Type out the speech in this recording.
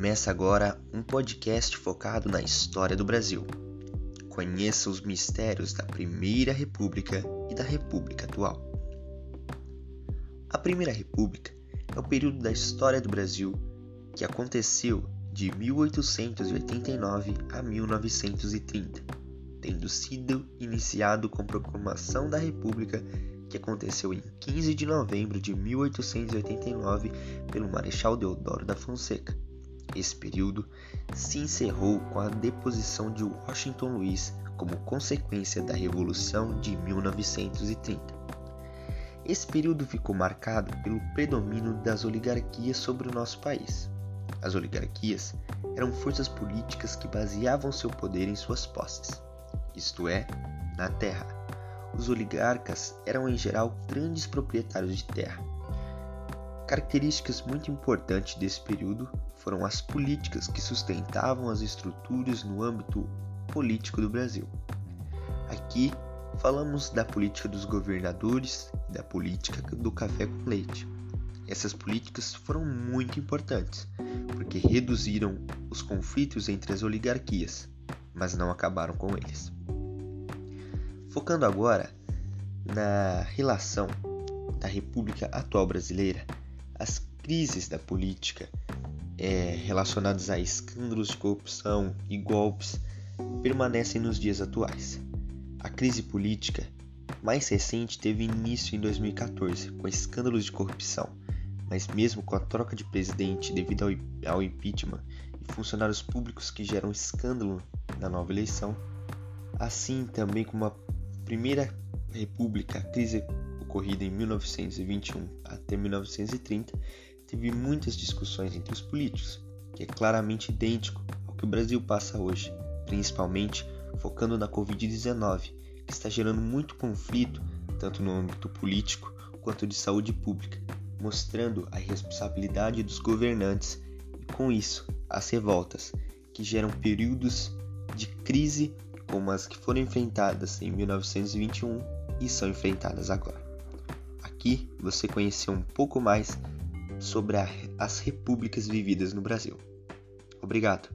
Começa agora um podcast focado na história do Brasil. Conheça os mistérios da Primeira República e da República atual. A Primeira República é o período da história do Brasil que aconteceu de 1889 a 1930, tendo sido iniciado com a proclamação da República que aconteceu em 15 de novembro de 1889 pelo Marechal Deodoro da Fonseca. Esse período se encerrou com a deposição de Washington Luiz como consequência da Revolução de 1930. Esse período ficou marcado pelo predomínio das oligarquias sobre o nosso país. As oligarquias eram forças políticas que baseavam seu poder em suas posses, isto é, na terra. Os oligarcas eram em geral grandes proprietários de terra, Características muito importantes desse período foram as políticas que sustentavam as estruturas no âmbito político do Brasil. Aqui falamos da política dos governadores e da política do café com leite. Essas políticas foram muito importantes, porque reduziram os conflitos entre as oligarquias, mas não acabaram com eles. Focando agora na relação da República atual brasileira as crises da política é, relacionadas a escândalos de corrupção e golpes permanecem nos dias atuais. A crise política mais recente teve início em 2014 com escândalos de corrupção, mas mesmo com a troca de presidente devido ao, ao impeachment e funcionários públicos que geram escândalo na nova eleição, assim também como a primeira república, a crise ocorrida em 1921 até 1930, teve muitas discussões entre os políticos, que é claramente idêntico ao que o Brasil passa hoje, principalmente focando na Covid-19, que está gerando muito conflito tanto no âmbito político quanto de saúde pública, mostrando a irresponsabilidade dos governantes e, com isso, as revoltas, que geram períodos de crise como as que foram enfrentadas em 1921 e são enfrentadas agora. Aqui você conheceu um pouco mais sobre a, as repúblicas vividas no Brasil. Obrigado.